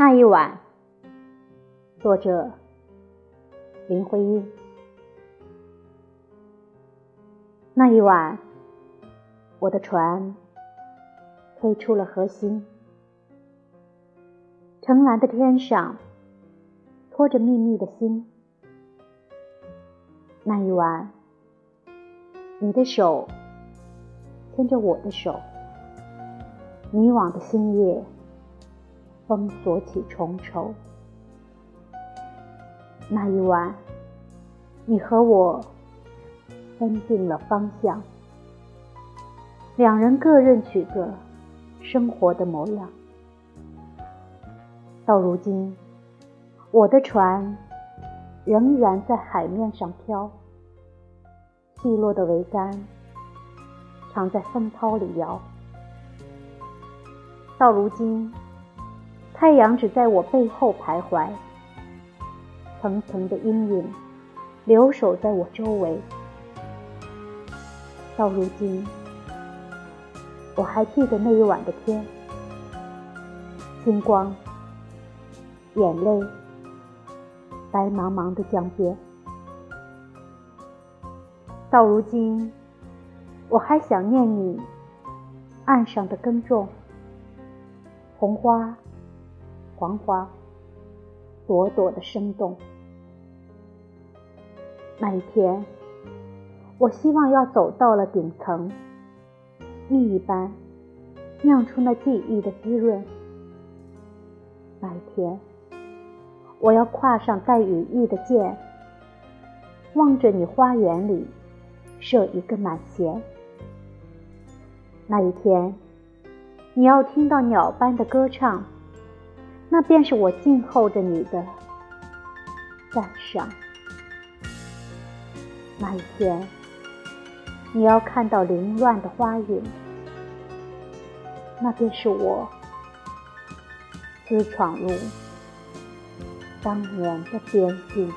那一晚，作者林徽因。那一晚，我的船推出了河心，澄蓝的天上托着密密的星。那一晚，你的手牵着我的手，迷惘的星夜。封锁起重愁。那一晚，你和我分定了方向，两人各任取个生活的模样。到如今，我的船仍然在海面上飘，细落的桅杆常在风涛里摇。到如今。太阳只在我背后徘徊，层层的阴影留守在我周围。到如今，我还记得那一晚的天，星光、眼泪、白茫茫的江边。到如今，我还想念你岸上的耕种，红花。黄花朵朵的生动。那一天，我希望要走到了顶层，蜜一般酿出那记忆的滋润。那一天，我要跨上带羽翼的箭，望着你花园里射一个满弦。那一天，你要听到鸟般的歌唱。那便是我静候着你的赞赏。那一天，你要看到凌乱的花影，那便是我私闯入当年的边境。